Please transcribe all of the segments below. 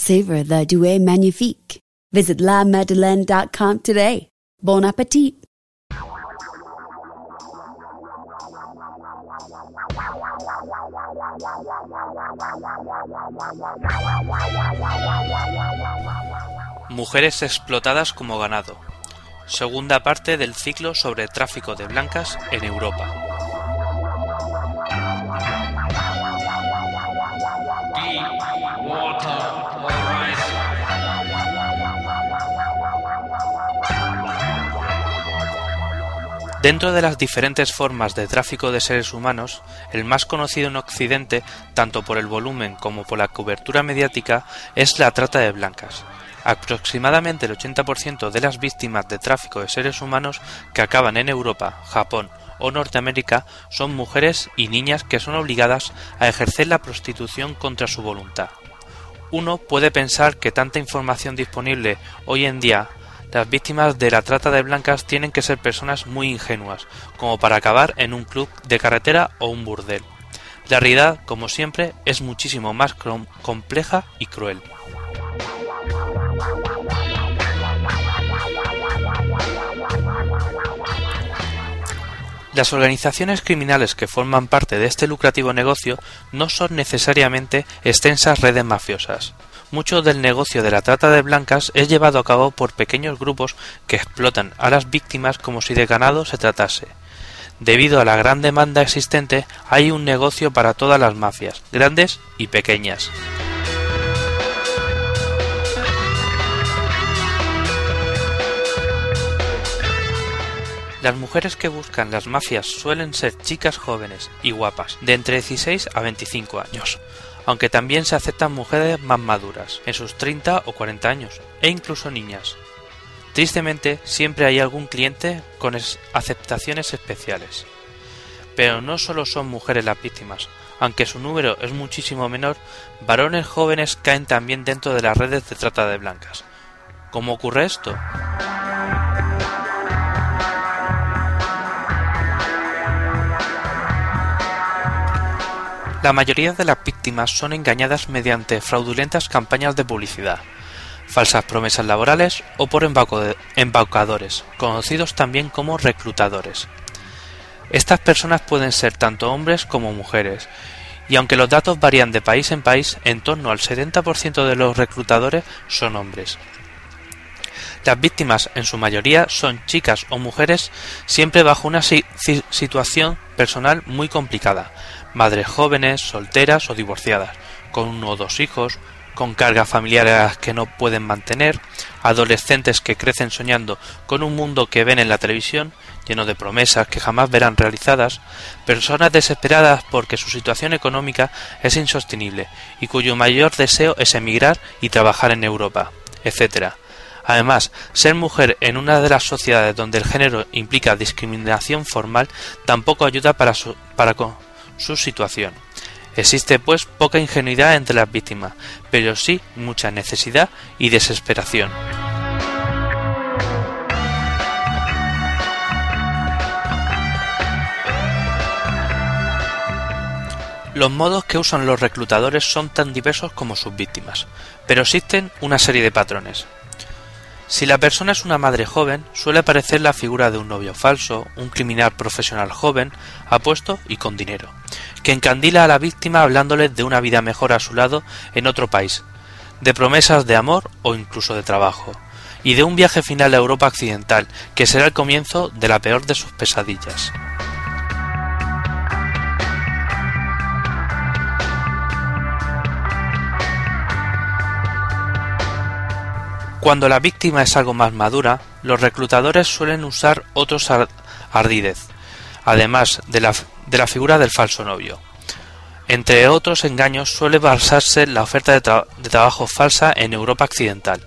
Savor the Douai Magnifique. Visit lamadeleine.com today. Bon appetit! Mujeres explotadas como ganado. Segunda parte del ciclo sobre tráfico de blancas en Europa. Dentro de las diferentes formas de tráfico de seres humanos, el más conocido en Occidente, tanto por el volumen como por la cobertura mediática, es la trata de blancas. Aproximadamente el 80% de las víctimas de tráfico de seres humanos que acaban en Europa, Japón o Norteamérica son mujeres y niñas que son obligadas a ejercer la prostitución contra su voluntad. Uno puede pensar que tanta información disponible hoy en día las víctimas de la trata de blancas tienen que ser personas muy ingenuas, como para acabar en un club de carretera o un burdel. La realidad, como siempre, es muchísimo más compleja y cruel. Las organizaciones criminales que forman parte de este lucrativo negocio no son necesariamente extensas redes mafiosas. Mucho del negocio de la trata de blancas es llevado a cabo por pequeños grupos que explotan a las víctimas como si de ganado se tratase. Debido a la gran demanda existente, hay un negocio para todas las mafias, grandes y pequeñas. Las mujeres que buscan las mafias suelen ser chicas jóvenes y guapas, de entre 16 a 25 años, aunque también se aceptan mujeres más maduras, en sus 30 o 40 años, e incluso niñas. Tristemente, siempre hay algún cliente con aceptaciones especiales. Pero no solo son mujeres las víctimas, aunque su número es muchísimo menor, varones jóvenes caen también dentro de las redes de trata de blancas. ¿Cómo ocurre esto? La mayoría de las víctimas son engañadas mediante fraudulentas campañas de publicidad, falsas promesas laborales o por embaucadores, conocidos también como reclutadores. Estas personas pueden ser tanto hombres como mujeres, y aunque los datos varían de país en país, en torno al 70% de los reclutadores son hombres. Las víctimas, en su mayoría, son chicas o mujeres siempre bajo una situación personal muy complicada, madres jóvenes, solteras o divorciadas, con uno o dos hijos, con cargas familiares que no pueden mantener, adolescentes que crecen soñando con un mundo que ven en la televisión, lleno de promesas que jamás verán realizadas, personas desesperadas porque su situación económica es insostenible y cuyo mayor deseo es emigrar y trabajar en Europa, etc. Además, ser mujer en una de las sociedades donde el género implica discriminación formal tampoco ayuda para, su, para su situación. Existe pues poca ingenuidad entre las víctimas, pero sí mucha necesidad y desesperación. Los modos que usan los reclutadores son tan diversos como sus víctimas, pero existen una serie de patrones. Si la persona es una madre joven, suele aparecer la figura de un novio falso, un criminal profesional joven, apuesto y con dinero, que encandila a la víctima hablándole de una vida mejor a su lado en otro país, de promesas de amor o incluso de trabajo, y de un viaje final a Europa Occidental, que será el comienzo de la peor de sus pesadillas. Cuando la víctima es algo más madura, los reclutadores suelen usar otros ardidez, además de la, de la figura del falso novio. Entre otros engaños suele basarse la oferta de, trabajo falsa en Europa Occidental.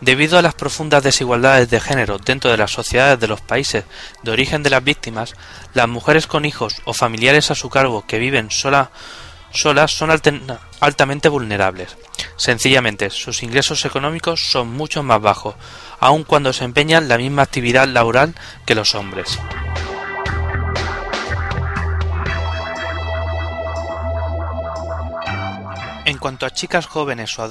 Debido a las profundas desigualdades de género dentro de las sociedades de los países de origen de las víctimas, las mujeres con hijos o familiares a su cargo que viven sola, solas son altamente vulnerables. Sencillamente, sus ingresos económicos son mucho más bajos, aun cuando se empeñan la misma actividad laboral que los hombres. En cuanto a chicas jóvenes o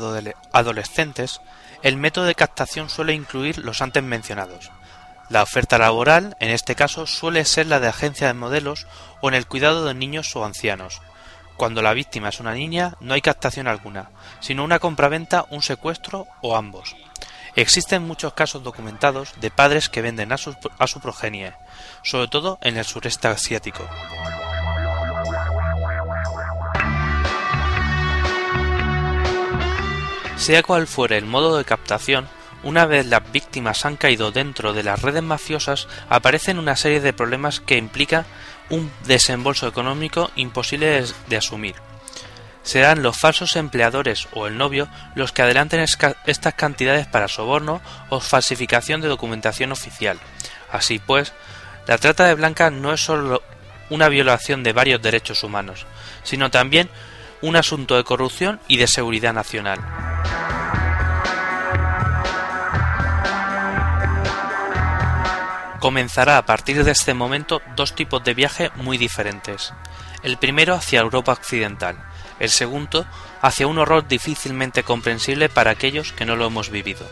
adolescentes, el método de captación suele incluir los antes mencionados. La oferta laboral, en este caso, suele ser la de agencia de modelos o en el cuidado de niños o ancianos. Cuando la víctima es una niña, no hay captación alguna, sino una compraventa, un secuestro o ambos. Existen muchos casos documentados de padres que venden a su, progenie, sobre todo en el sureste asiático. Sea cual fuere el modo de captación, una vez las víctimas han caído dentro de las redes mafiosas, aparecen una serie de problemas que implica un desembolso económico imposible de asumir. Serán los falsos empleadores o el novio los que adelanten estas cantidades para soborno o falsificación de documentación oficial. Así pues, la trata de blancas no es solo una violación de varios derechos humanos, sino también un asunto de corrupción y de seguridad nacional. Comenzará a partir de este momento dos tipos de viaje muy diferentes. El primero hacia Europa Occidental, el segundo hacia un horror difícilmente comprensible para aquellos que no lo hemos vivido.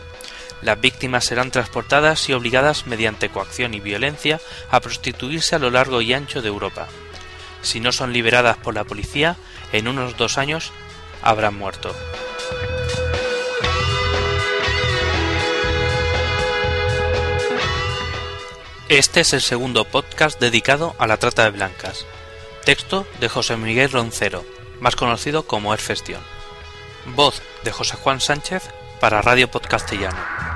Las víctimas serán transportadas y obligadas mediante coacción y violencia a prostituirse a lo largo y ancho de Europa. Si no son liberadas por la policía, en unos dos años habrán muerto. Este es el segundo podcast dedicado a la trata de blancas. Texto de José Miguel Roncero, más conocido como Erfestion. Voz de José Juan Sánchez para Radio Podcastellano.